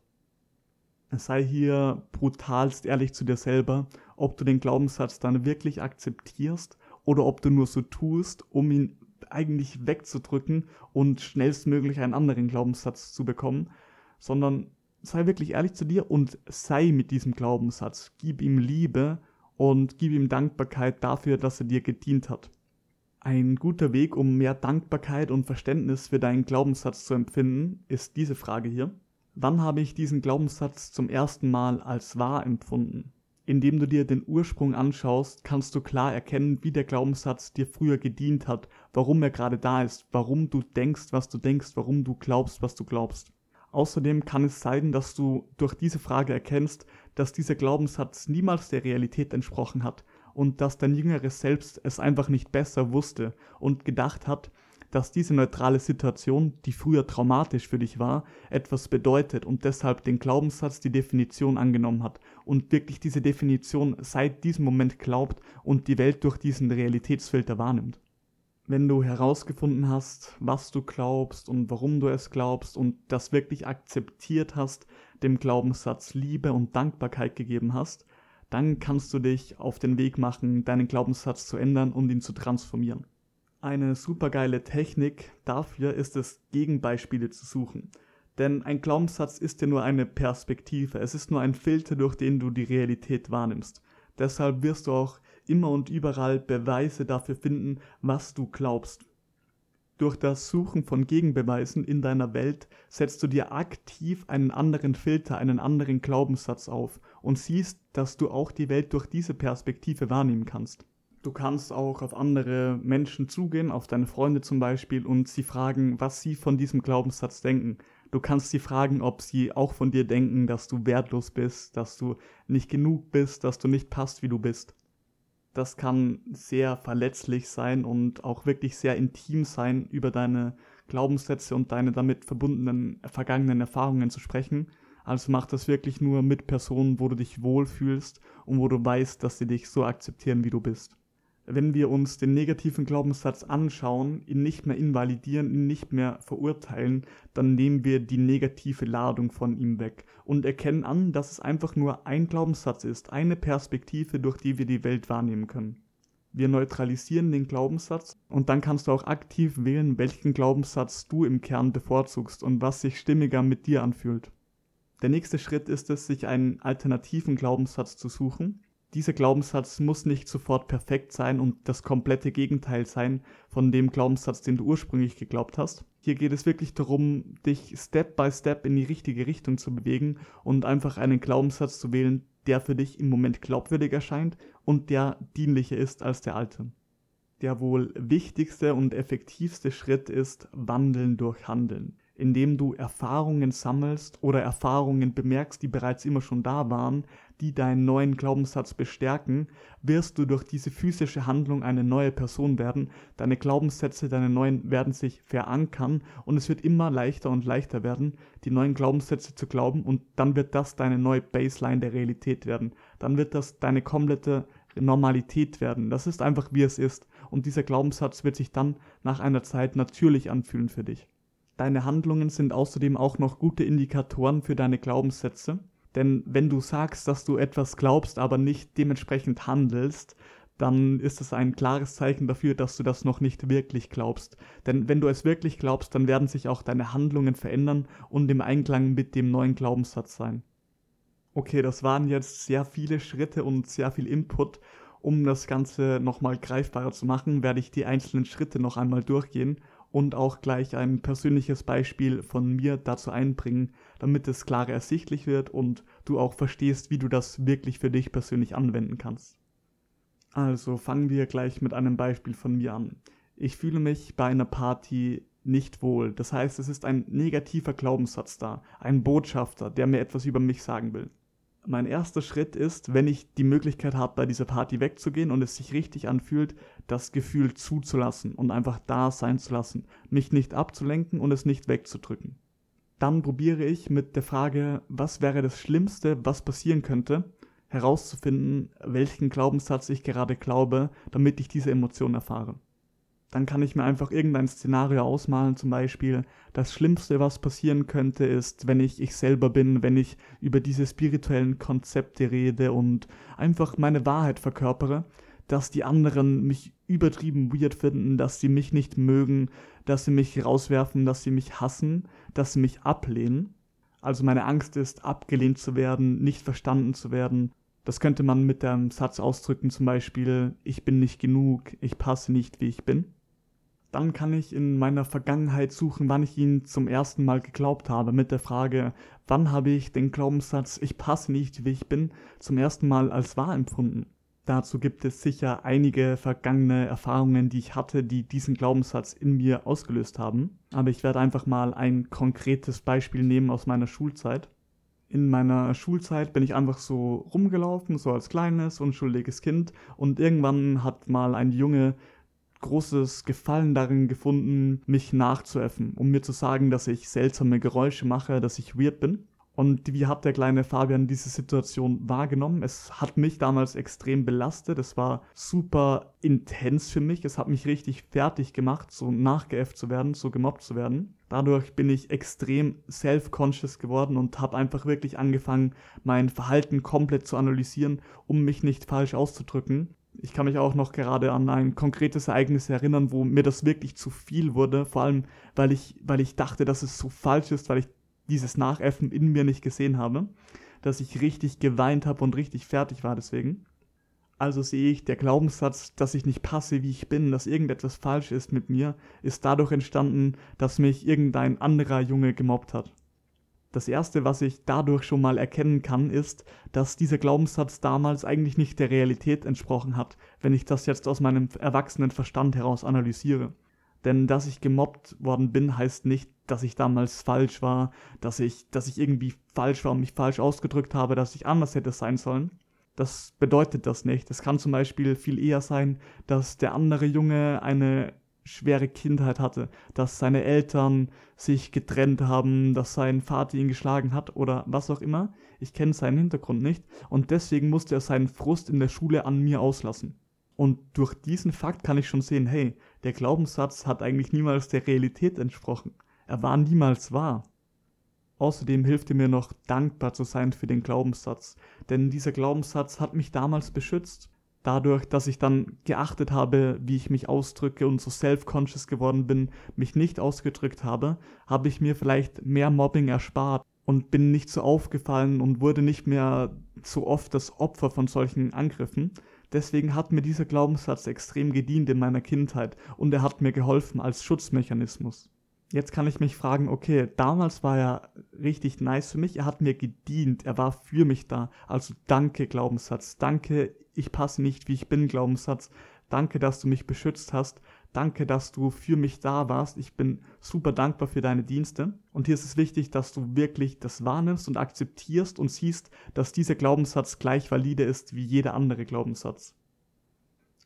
Sei hier brutalst ehrlich zu dir selber, ob du den Glaubenssatz dann wirklich akzeptierst oder ob du nur so tust, um ihn eigentlich wegzudrücken und schnellstmöglich einen anderen Glaubenssatz zu bekommen, sondern sei wirklich ehrlich zu dir und sei mit diesem Glaubenssatz. Gib ihm Liebe und gib ihm Dankbarkeit dafür, dass er dir gedient hat. Ein guter Weg, um mehr Dankbarkeit und Verständnis für deinen Glaubenssatz zu empfinden, ist diese Frage hier. Wann habe ich diesen Glaubenssatz zum ersten Mal als wahr empfunden? Indem du dir den Ursprung anschaust, kannst du klar erkennen, wie der Glaubenssatz dir früher gedient hat, warum er gerade da ist, warum du denkst, was du denkst, warum du glaubst, was du glaubst. Außerdem kann es sein, dass du durch diese Frage erkennst, dass dieser Glaubenssatz niemals der Realität entsprochen hat und dass dein jüngeres Selbst es einfach nicht besser wusste und gedacht hat, dass diese neutrale Situation, die früher traumatisch für dich war, etwas bedeutet und deshalb den Glaubenssatz die Definition angenommen hat und wirklich diese Definition seit diesem Moment glaubt und die Welt durch diesen Realitätsfilter wahrnimmt. Wenn du herausgefunden hast, was du glaubst und warum du es glaubst und das wirklich akzeptiert hast, dem Glaubenssatz Liebe und Dankbarkeit gegeben hast, dann kannst du dich auf den Weg machen, deinen Glaubenssatz zu ändern und ihn zu transformieren. Eine supergeile Technik dafür ist es, Gegenbeispiele zu suchen. Denn ein Glaubenssatz ist ja nur eine Perspektive, es ist nur ein Filter, durch den du die Realität wahrnimmst. Deshalb wirst du auch immer und überall Beweise dafür finden, was du glaubst. Durch das Suchen von Gegenbeweisen in deiner Welt setzt du dir aktiv einen anderen Filter, einen anderen Glaubenssatz auf und siehst, dass du auch die Welt durch diese Perspektive wahrnehmen kannst. Du kannst auch auf andere Menschen zugehen, auf deine Freunde zum Beispiel, und sie fragen, was sie von diesem Glaubenssatz denken. Du kannst sie fragen, ob sie auch von dir denken, dass du wertlos bist, dass du nicht genug bist, dass du nicht passt, wie du bist. Das kann sehr verletzlich sein und auch wirklich sehr intim sein, über deine Glaubenssätze und deine damit verbundenen vergangenen Erfahrungen zu sprechen. Also mach das wirklich nur mit Personen, wo du dich wohlfühlst und wo du weißt, dass sie dich so akzeptieren, wie du bist wenn wir uns den negativen Glaubenssatz anschauen, ihn nicht mehr invalidieren, ihn nicht mehr verurteilen, dann nehmen wir die negative Ladung von ihm weg und erkennen an, dass es einfach nur ein Glaubenssatz ist, eine Perspektive, durch die wir die Welt wahrnehmen können. Wir neutralisieren den Glaubenssatz und dann kannst du auch aktiv wählen, welchen Glaubenssatz du im Kern bevorzugst und was sich stimmiger mit dir anfühlt. Der nächste Schritt ist es, sich einen alternativen Glaubenssatz zu suchen, dieser Glaubenssatz muss nicht sofort perfekt sein und das komplette Gegenteil sein von dem Glaubenssatz, den du ursprünglich geglaubt hast. Hier geht es wirklich darum, dich Step by Step in die richtige Richtung zu bewegen und einfach einen Glaubenssatz zu wählen, der für dich im Moment glaubwürdig erscheint und der dienlicher ist als der alte. Der wohl wichtigste und effektivste Schritt ist Wandeln durch Handeln indem du Erfahrungen sammelst oder Erfahrungen bemerkst, die bereits immer schon da waren, die deinen neuen Glaubenssatz bestärken, wirst du durch diese physische Handlung eine neue Person werden, deine Glaubenssätze, deine neuen werden sich verankern und es wird immer leichter und leichter werden, die neuen Glaubenssätze zu glauben und dann wird das deine neue Baseline der Realität werden. Dann wird das deine komplette Normalität werden. Das ist einfach wie es ist und dieser Glaubenssatz wird sich dann nach einer Zeit natürlich anfühlen für dich. Deine Handlungen sind außerdem auch noch gute Indikatoren für deine Glaubenssätze. Denn wenn du sagst, dass du etwas glaubst, aber nicht dementsprechend handelst, dann ist es ein klares Zeichen dafür, dass du das noch nicht wirklich glaubst. Denn wenn du es wirklich glaubst, dann werden sich auch deine Handlungen verändern und im Einklang mit dem neuen Glaubenssatz sein. Okay, das waren jetzt sehr viele Schritte und sehr viel Input. Um das Ganze nochmal greifbarer zu machen, werde ich die einzelnen Schritte noch einmal durchgehen und auch gleich ein persönliches Beispiel von mir dazu einbringen, damit es klarer ersichtlich wird und du auch verstehst, wie du das wirklich für dich persönlich anwenden kannst. Also fangen wir gleich mit einem Beispiel von mir an. Ich fühle mich bei einer Party nicht wohl. Das heißt, es ist ein negativer Glaubenssatz da, ein Botschafter, der mir etwas über mich sagen will mein erster Schritt ist, wenn ich die Möglichkeit habe, bei dieser Party wegzugehen und es sich richtig anfühlt, das Gefühl zuzulassen und einfach da sein zu lassen, mich nicht abzulenken und es nicht wegzudrücken. Dann probiere ich mit der Frage, was wäre das Schlimmste, was passieren könnte, herauszufinden, welchen Glaubenssatz ich gerade glaube, damit ich diese Emotion erfahre dann kann ich mir einfach irgendein Szenario ausmalen, zum Beispiel, das Schlimmste, was passieren könnte, ist, wenn ich ich selber bin, wenn ich über diese spirituellen Konzepte rede und einfach meine Wahrheit verkörpere, dass die anderen mich übertrieben weird finden, dass sie mich nicht mögen, dass sie mich rauswerfen, dass sie mich hassen, dass sie mich ablehnen. Also meine Angst ist, abgelehnt zu werden, nicht verstanden zu werden. Das könnte man mit einem Satz ausdrücken, zum Beispiel, ich bin nicht genug, ich passe nicht, wie ich bin dann kann ich in meiner Vergangenheit suchen, wann ich ihn zum ersten Mal geglaubt habe, mit der Frage, wann habe ich den Glaubenssatz, ich passe nicht, wie ich bin, zum ersten Mal als wahr empfunden. Dazu gibt es sicher einige vergangene Erfahrungen, die ich hatte, die diesen Glaubenssatz in mir ausgelöst haben. Aber ich werde einfach mal ein konkretes Beispiel nehmen aus meiner Schulzeit. In meiner Schulzeit bin ich einfach so rumgelaufen, so als kleines, unschuldiges Kind. Und irgendwann hat mal ein Junge großes Gefallen darin gefunden, mich nachzuäffen, um mir zu sagen, dass ich seltsame Geräusche mache, dass ich weird bin. Und wie hat der kleine Fabian diese Situation wahrgenommen? Es hat mich damals extrem belastet. Es war super intens für mich. Es hat mich richtig fertig gemacht, so nachgeäfft zu werden, so gemobbt zu werden. Dadurch bin ich extrem self-conscious geworden und habe einfach wirklich angefangen, mein Verhalten komplett zu analysieren, um mich nicht falsch auszudrücken ich kann mich auch noch gerade an ein konkretes Ereignis erinnern, wo mir das wirklich zu viel wurde, vor allem weil ich, weil ich dachte, dass es so falsch ist, weil ich dieses Nachäffen in mir nicht gesehen habe, dass ich richtig geweint habe und richtig fertig war deswegen. Also sehe ich, der Glaubenssatz, dass ich nicht passe, wie ich bin, dass irgendetwas falsch ist mit mir, ist dadurch entstanden, dass mich irgendein anderer Junge gemobbt hat. Das Erste, was ich dadurch schon mal erkennen kann, ist, dass dieser Glaubenssatz damals eigentlich nicht der Realität entsprochen hat, wenn ich das jetzt aus meinem erwachsenen Verstand heraus analysiere. Denn dass ich gemobbt worden bin, heißt nicht, dass ich damals falsch war, dass ich, dass ich irgendwie falsch war und mich falsch ausgedrückt habe, dass ich anders hätte sein sollen. Das bedeutet das nicht. Es kann zum Beispiel viel eher sein, dass der andere Junge eine schwere Kindheit hatte, dass seine Eltern sich getrennt haben, dass sein Vater ihn geschlagen hat oder was auch immer. Ich kenne seinen Hintergrund nicht und deswegen musste er seinen Frust in der Schule an mir auslassen. Und durch diesen Fakt kann ich schon sehen, hey, der Glaubenssatz hat eigentlich niemals der Realität entsprochen. Er war niemals wahr. Außerdem hilft mir noch dankbar zu sein für den Glaubenssatz, denn dieser Glaubenssatz hat mich damals beschützt. Dadurch, dass ich dann geachtet habe, wie ich mich ausdrücke und so self-conscious geworden bin, mich nicht ausgedrückt habe, habe ich mir vielleicht mehr Mobbing erspart und bin nicht so aufgefallen und wurde nicht mehr so oft das Opfer von solchen Angriffen. Deswegen hat mir dieser Glaubenssatz extrem gedient in meiner Kindheit und er hat mir geholfen als Schutzmechanismus. Jetzt kann ich mich fragen, okay, damals war er richtig nice für mich, er hat mir gedient, er war für mich da. Also danke Glaubenssatz, danke, ich passe nicht wie ich bin Glaubenssatz, danke, dass du mich beschützt hast, danke, dass du für mich da warst, ich bin super dankbar für deine Dienste. Und hier ist es wichtig, dass du wirklich das wahrnimmst und akzeptierst und siehst, dass dieser Glaubenssatz gleich valide ist wie jeder andere Glaubenssatz.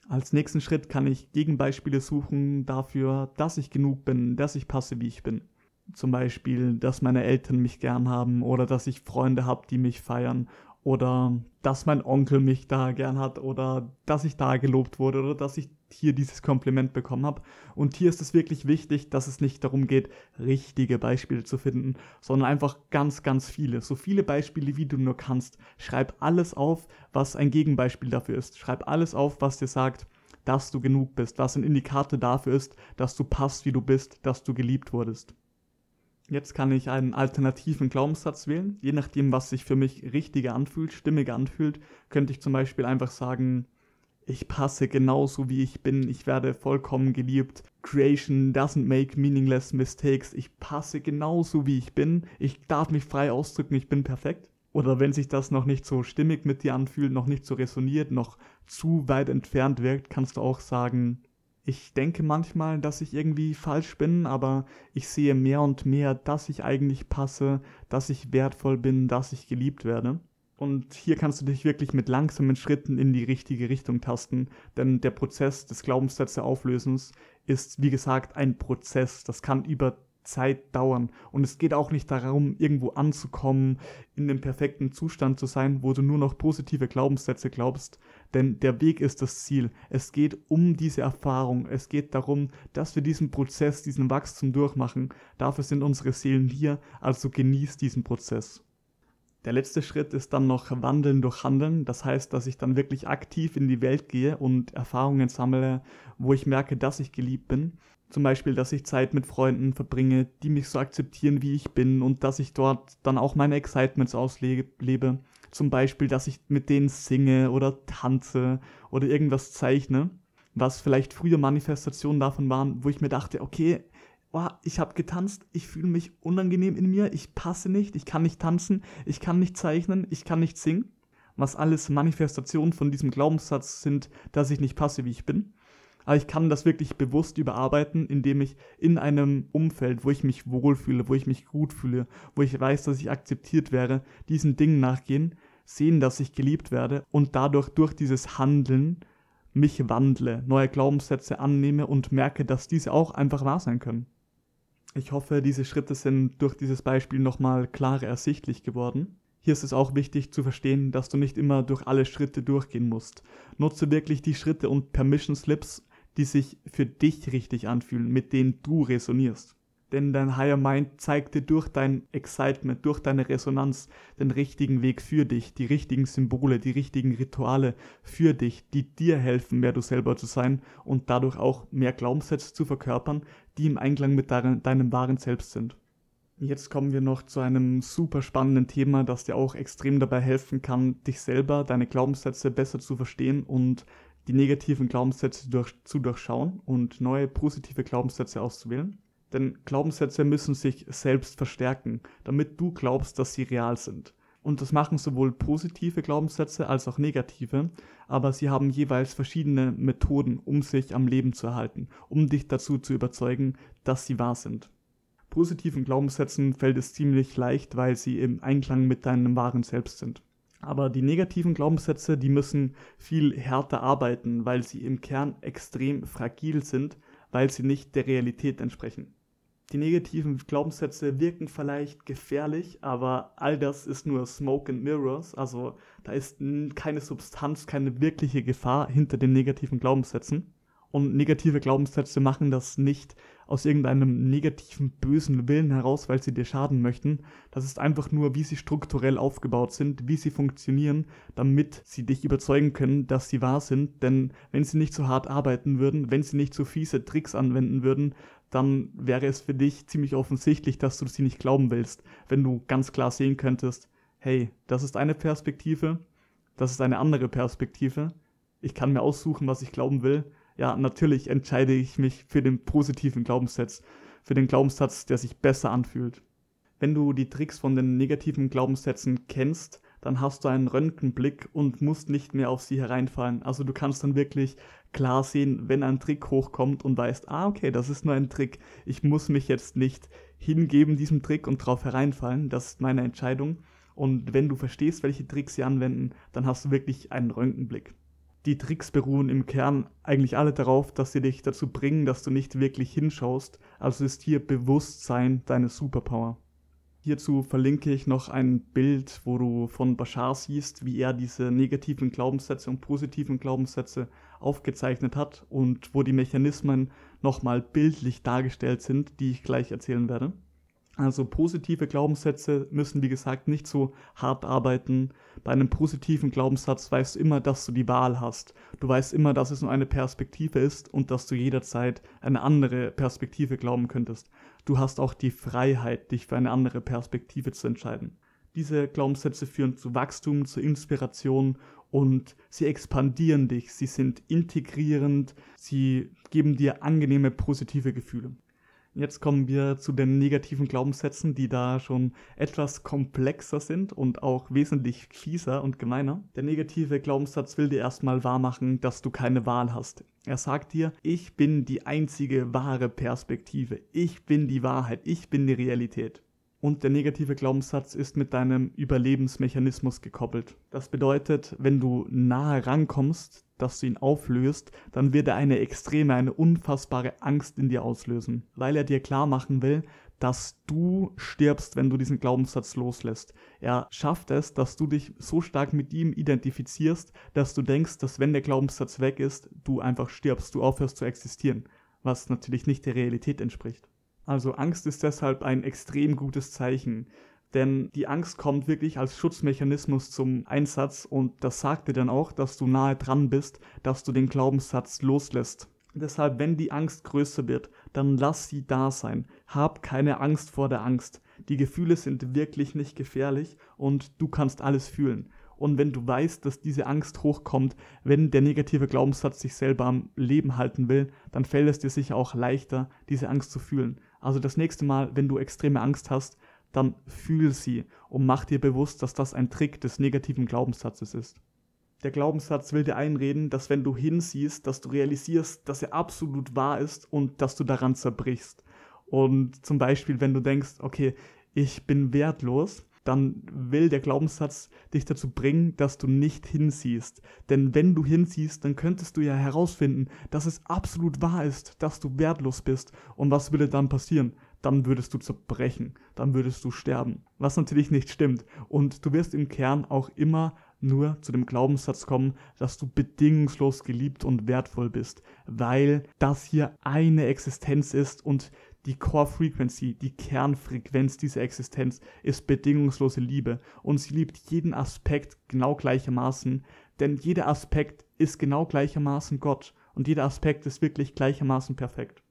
Als nächsten Schritt kann ich Gegenbeispiele suchen dafür, dass ich genug bin, dass ich passe, wie ich bin. Zum Beispiel, dass meine Eltern mich gern haben oder dass ich Freunde habe, die mich feiern oder dass mein Onkel mich da gern hat oder dass ich da gelobt wurde oder dass ich hier dieses Kompliment bekommen habe. Und hier ist es wirklich wichtig, dass es nicht darum geht, richtige Beispiele zu finden, sondern einfach ganz, ganz viele. So viele Beispiele, wie du nur kannst. Schreib alles auf, was ein Gegenbeispiel dafür ist. Schreib alles auf, was dir sagt, dass du genug bist, was ein Indikator dafür ist, dass du passt, wie du bist, dass du geliebt wurdest. Jetzt kann ich einen alternativen Glaubenssatz wählen. Je nachdem, was sich für mich richtiger anfühlt, stimmiger anfühlt, könnte ich zum Beispiel einfach sagen, ich passe genauso wie ich bin, ich werde vollkommen geliebt. Creation doesn't make meaningless mistakes. Ich passe genauso wie ich bin. Ich darf mich frei ausdrücken, ich bin perfekt. Oder wenn sich das noch nicht so stimmig mit dir anfühlt, noch nicht so resoniert, noch zu weit entfernt wirkt, kannst du auch sagen, ich denke manchmal, dass ich irgendwie falsch bin, aber ich sehe mehr und mehr, dass ich eigentlich passe, dass ich wertvoll bin, dass ich geliebt werde. Und hier kannst du dich wirklich mit langsamen Schritten in die richtige Richtung tasten, denn der Prozess des Glaubenssätze Auflösens ist, wie gesagt, ein Prozess. Das kann über Zeit dauern. Und es geht auch nicht darum, irgendwo anzukommen, in dem perfekten Zustand zu sein, wo du nur noch positive Glaubenssätze glaubst. Denn der Weg ist das Ziel. Es geht um diese Erfahrung. Es geht darum, dass wir diesen Prozess, diesen Wachstum durchmachen. Dafür sind unsere Seelen hier. Also genieß diesen Prozess. Der letzte Schritt ist dann noch Wandeln durch Handeln. Das heißt, dass ich dann wirklich aktiv in die Welt gehe und Erfahrungen sammle, wo ich merke, dass ich geliebt bin. Zum Beispiel, dass ich Zeit mit Freunden verbringe, die mich so akzeptieren, wie ich bin und dass ich dort dann auch meine Excitements auslebe. Zum Beispiel, dass ich mit denen singe oder tanze oder irgendwas zeichne, was vielleicht früher Manifestationen davon waren, wo ich mir dachte, okay, oh, ich habe getanzt, ich fühle mich unangenehm in mir, ich passe nicht, ich kann nicht tanzen, ich kann nicht zeichnen, ich kann nicht singen, was alles Manifestationen von diesem Glaubenssatz sind, dass ich nicht passe, wie ich bin. Aber ich kann das wirklich bewusst überarbeiten, indem ich in einem Umfeld, wo ich mich wohlfühle, wo ich mich gut fühle, wo ich weiß, dass ich akzeptiert wäre, diesen Dingen nachgehen, sehen, dass ich geliebt werde und dadurch durch dieses Handeln mich wandle, neue Glaubenssätze annehme und merke, dass diese auch einfach wahr sein können. Ich hoffe, diese Schritte sind durch dieses Beispiel nochmal klarer ersichtlich geworden. Hier ist es auch wichtig zu verstehen, dass du nicht immer durch alle Schritte durchgehen musst. Nutze wirklich die Schritte und Permission Slips die sich für dich richtig anfühlen, mit denen du resonierst. Denn dein Higher Mind zeigt dir durch dein Excitement, durch deine Resonanz den richtigen Weg für dich, die richtigen Symbole, die richtigen Rituale für dich, die dir helfen, mehr du selber zu sein und dadurch auch mehr Glaubenssätze zu verkörpern, die im Einklang mit deinem wahren Selbst sind. Jetzt kommen wir noch zu einem super spannenden Thema, das dir auch extrem dabei helfen kann, dich selber, deine Glaubenssätze besser zu verstehen und die negativen Glaubenssätze durch, zu durchschauen und neue positive Glaubenssätze auszuwählen. Denn Glaubenssätze müssen sich selbst verstärken, damit du glaubst, dass sie real sind. Und das machen sowohl positive Glaubenssätze als auch negative, aber sie haben jeweils verschiedene Methoden, um sich am Leben zu erhalten, um dich dazu zu überzeugen, dass sie wahr sind positiven Glaubenssätzen fällt es ziemlich leicht, weil sie im Einklang mit deinem wahren Selbst sind. Aber die negativen Glaubenssätze, die müssen viel härter arbeiten, weil sie im Kern extrem fragil sind, weil sie nicht der Realität entsprechen. Die negativen Glaubenssätze wirken vielleicht gefährlich, aber all das ist nur Smoke and Mirrors, also da ist keine Substanz, keine wirkliche Gefahr hinter den negativen Glaubenssätzen. Und negative Glaubenssätze machen das nicht aus irgendeinem negativen, bösen Willen heraus, weil sie dir schaden möchten. Das ist einfach nur, wie sie strukturell aufgebaut sind, wie sie funktionieren, damit sie dich überzeugen können, dass sie wahr sind. Denn wenn sie nicht so hart arbeiten würden, wenn sie nicht so fiese Tricks anwenden würden, dann wäre es für dich ziemlich offensichtlich, dass du sie nicht glauben willst. Wenn du ganz klar sehen könntest, hey, das ist eine Perspektive, das ist eine andere Perspektive. Ich kann mir aussuchen, was ich glauben will ja, natürlich entscheide ich mich für den positiven Glaubenssatz, für den Glaubenssatz, der sich besser anfühlt. Wenn du die Tricks von den negativen Glaubenssätzen kennst, dann hast du einen Röntgenblick und musst nicht mehr auf sie hereinfallen. Also du kannst dann wirklich klar sehen, wenn ein Trick hochkommt und weißt, ah, okay, das ist nur ein Trick. Ich muss mich jetzt nicht hingeben diesem Trick und drauf hereinfallen. Das ist meine Entscheidung. Und wenn du verstehst, welche Tricks sie anwenden, dann hast du wirklich einen Röntgenblick die Tricks beruhen im Kern eigentlich alle darauf, dass sie dich dazu bringen, dass du nicht wirklich hinschaust, also ist hier Bewusstsein deine Superpower. Hierzu verlinke ich noch ein Bild, wo du von Bashar siehst, wie er diese negativen Glaubenssätze und positiven Glaubenssätze aufgezeichnet hat und wo die Mechanismen nochmal bildlich dargestellt sind, die ich gleich erzählen werde. Also positive Glaubenssätze müssen, wie gesagt, nicht so hart arbeiten. Bei einem positiven Glaubenssatz weißt du immer, dass du die Wahl hast. Du weißt immer, dass es nur eine Perspektive ist und dass du jederzeit eine andere Perspektive glauben könntest. Du hast auch die Freiheit, dich für eine andere Perspektive zu entscheiden. Diese Glaubenssätze führen zu Wachstum, zu Inspiration und sie expandieren dich, sie sind integrierend, sie geben dir angenehme positive Gefühle. Jetzt kommen wir zu den negativen Glaubenssätzen, die da schon etwas komplexer sind und auch wesentlich fieser und gemeiner. Der negative Glaubenssatz will dir erstmal wahrmachen, dass du keine Wahl hast. Er sagt dir, ich bin die einzige wahre Perspektive, ich bin die Wahrheit, ich bin die Realität. Und der negative Glaubenssatz ist mit deinem Überlebensmechanismus gekoppelt. Das bedeutet, wenn du nahe rankommst, dass du ihn auflöst, dann wird er eine extreme, eine unfassbare Angst in dir auslösen, weil er dir klar machen will, dass du stirbst, wenn du diesen Glaubenssatz loslässt. Er schafft es, dass du dich so stark mit ihm identifizierst, dass du denkst, dass wenn der Glaubenssatz weg ist, du einfach stirbst, du aufhörst zu existieren, was natürlich nicht der Realität entspricht. Also Angst ist deshalb ein extrem gutes Zeichen, denn die Angst kommt wirklich als Schutzmechanismus zum Einsatz und das sagt dir dann auch, dass du nahe dran bist, dass du den Glaubenssatz loslässt. Deshalb, wenn die Angst größer wird, dann lass sie da sein. Hab keine Angst vor der Angst. Die Gefühle sind wirklich nicht gefährlich und du kannst alles fühlen. Und wenn du weißt, dass diese Angst hochkommt, wenn der negative Glaubenssatz sich selber am Leben halten will, dann fällt es dir sicher auch leichter, diese Angst zu fühlen. Also das nächste Mal, wenn du extreme Angst hast, dann fühl sie und mach dir bewusst, dass das ein Trick des negativen Glaubenssatzes ist. Der Glaubenssatz will dir einreden, dass wenn du hinsiehst, dass du realisierst, dass er absolut wahr ist und dass du daran zerbrichst. Und zum Beispiel, wenn du denkst, okay, ich bin wertlos, dann will der Glaubenssatz dich dazu bringen, dass du nicht hinsiehst. Denn wenn du hinsiehst, dann könntest du ja herausfinden, dass es absolut wahr ist, dass du wertlos bist. Und was würde dann passieren? Dann würdest du zerbrechen, dann würdest du sterben. Was natürlich nicht stimmt. Und du wirst im Kern auch immer nur zu dem Glaubenssatz kommen, dass du bedingungslos geliebt und wertvoll bist, weil das hier eine Existenz ist und die Core Frequency, die Kernfrequenz dieser Existenz ist bedingungslose Liebe und sie liebt jeden Aspekt genau gleichermaßen, denn jeder Aspekt ist genau gleichermaßen Gott und jeder Aspekt ist wirklich gleichermaßen perfekt.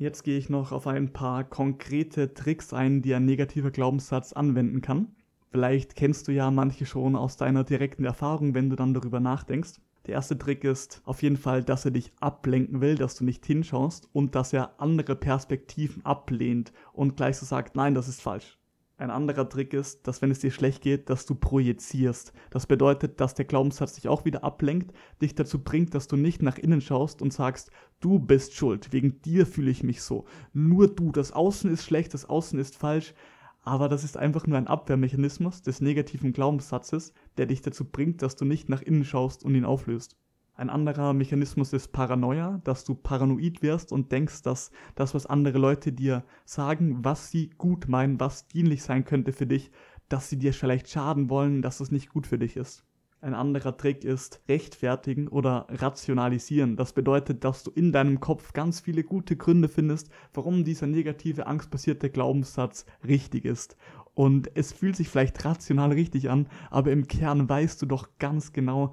Jetzt gehe ich noch auf ein paar konkrete Tricks ein, die ein negativer Glaubenssatz anwenden kann. Vielleicht kennst du ja manche schon aus deiner direkten Erfahrung, wenn du dann darüber nachdenkst. Der erste Trick ist auf jeden Fall, dass er dich ablenken will, dass du nicht hinschaust und dass er andere Perspektiven ablehnt und gleich so sagt, nein, das ist falsch. Ein anderer Trick ist, dass wenn es dir schlecht geht, dass du projizierst. Das bedeutet, dass der Glaubenssatz dich auch wieder ablenkt, dich dazu bringt, dass du nicht nach innen schaust und sagst, du bist schuld, wegen dir fühle ich mich so. Nur du, das Außen ist schlecht, das Außen ist falsch, aber das ist einfach nur ein Abwehrmechanismus des negativen Glaubenssatzes, der dich dazu bringt, dass du nicht nach innen schaust und ihn auflöst. Ein anderer Mechanismus ist Paranoia, dass du paranoid wirst und denkst, dass das, was andere Leute dir sagen, was sie gut meinen, was dienlich sein könnte für dich, dass sie dir vielleicht schaden wollen, dass es nicht gut für dich ist. Ein anderer Trick ist rechtfertigen oder rationalisieren. Das bedeutet, dass du in deinem Kopf ganz viele gute Gründe findest, warum dieser negative, angstbasierte Glaubenssatz richtig ist. Und es fühlt sich vielleicht rational richtig an, aber im Kern weißt du doch ganz genau,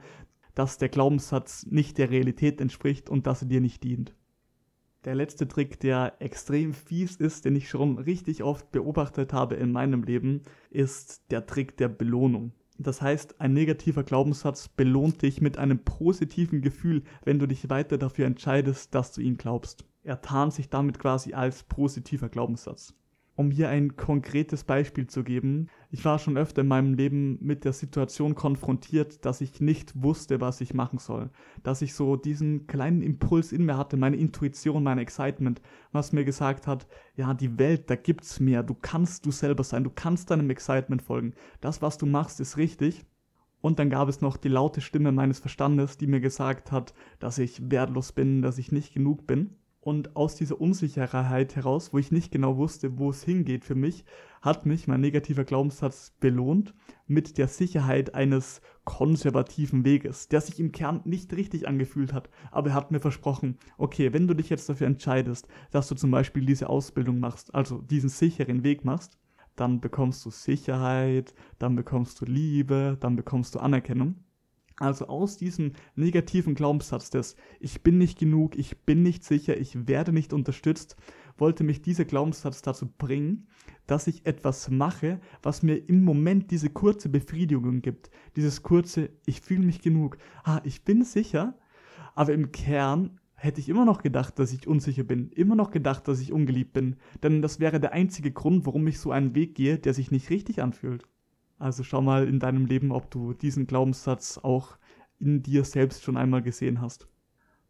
dass der Glaubenssatz nicht der Realität entspricht und dass er dir nicht dient. Der letzte Trick, der extrem fies ist, den ich schon richtig oft beobachtet habe in meinem Leben, ist der Trick der Belohnung. Das heißt, ein negativer Glaubenssatz belohnt dich mit einem positiven Gefühl, wenn du dich weiter dafür entscheidest, dass du ihn glaubst. Er tarnt sich damit quasi als positiver Glaubenssatz um hier ein konkretes Beispiel zu geben. Ich war schon öfter in meinem Leben mit der Situation konfrontiert, dass ich nicht wusste, was ich machen soll. Dass ich so diesen kleinen Impuls in mir hatte, meine Intuition, mein Excitement, was mir gesagt hat, ja, die Welt, da gibt's mehr. Du kannst du selber sein, du kannst deinem Excitement folgen. Das, was du machst, ist richtig. Und dann gab es noch die laute Stimme meines Verstandes, die mir gesagt hat, dass ich wertlos bin, dass ich nicht genug bin. Und aus dieser Unsicherheit heraus, wo ich nicht genau wusste, wo es hingeht für mich, hat mich mein negativer Glaubenssatz belohnt mit der Sicherheit eines konservativen Weges, der sich im Kern nicht richtig angefühlt hat. Aber er hat mir versprochen, okay, wenn du dich jetzt dafür entscheidest, dass du zum Beispiel diese Ausbildung machst, also diesen sicheren Weg machst, dann bekommst du Sicherheit, dann bekommst du Liebe, dann bekommst du Anerkennung. Also aus diesem negativen Glaubenssatz des Ich bin nicht genug, ich bin nicht sicher, ich werde nicht unterstützt, wollte mich dieser Glaubenssatz dazu bringen, dass ich etwas mache, was mir im Moment diese kurze Befriedigung gibt. Dieses kurze Ich fühle mich genug. Ah, ich bin sicher, aber im Kern hätte ich immer noch gedacht, dass ich unsicher bin, immer noch gedacht, dass ich ungeliebt bin, denn das wäre der einzige Grund, warum ich so einen Weg gehe, der sich nicht richtig anfühlt. Also schau mal in deinem Leben, ob du diesen Glaubenssatz auch in dir selbst schon einmal gesehen hast.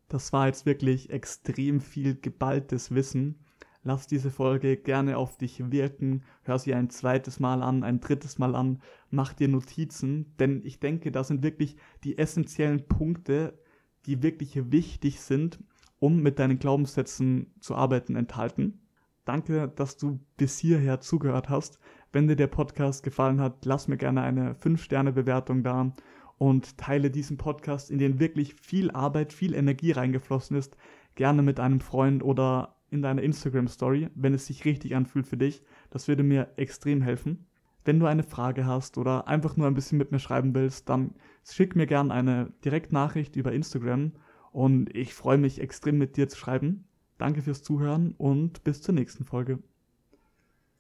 Das war jetzt wirklich extrem viel geballtes Wissen. Lass diese Folge gerne auf dich wirken, hör sie ein zweites Mal an, ein drittes Mal an, mach dir Notizen, denn ich denke, da sind wirklich die essentiellen Punkte, die wirklich wichtig sind, um mit deinen Glaubenssätzen zu arbeiten, enthalten. Danke, dass du bis hierher zugehört hast. Wenn dir der Podcast gefallen hat, lass mir gerne eine 5-Sterne-Bewertung da und teile diesen Podcast, in den wirklich viel Arbeit, viel Energie reingeflossen ist, gerne mit einem Freund oder in deiner Instagram-Story, wenn es sich richtig anfühlt für dich. Das würde mir extrem helfen. Wenn du eine Frage hast oder einfach nur ein bisschen mit mir schreiben willst, dann schick mir gerne eine Direktnachricht über Instagram und ich freue mich extrem mit dir zu schreiben. Danke fürs Zuhören und bis zur nächsten Folge.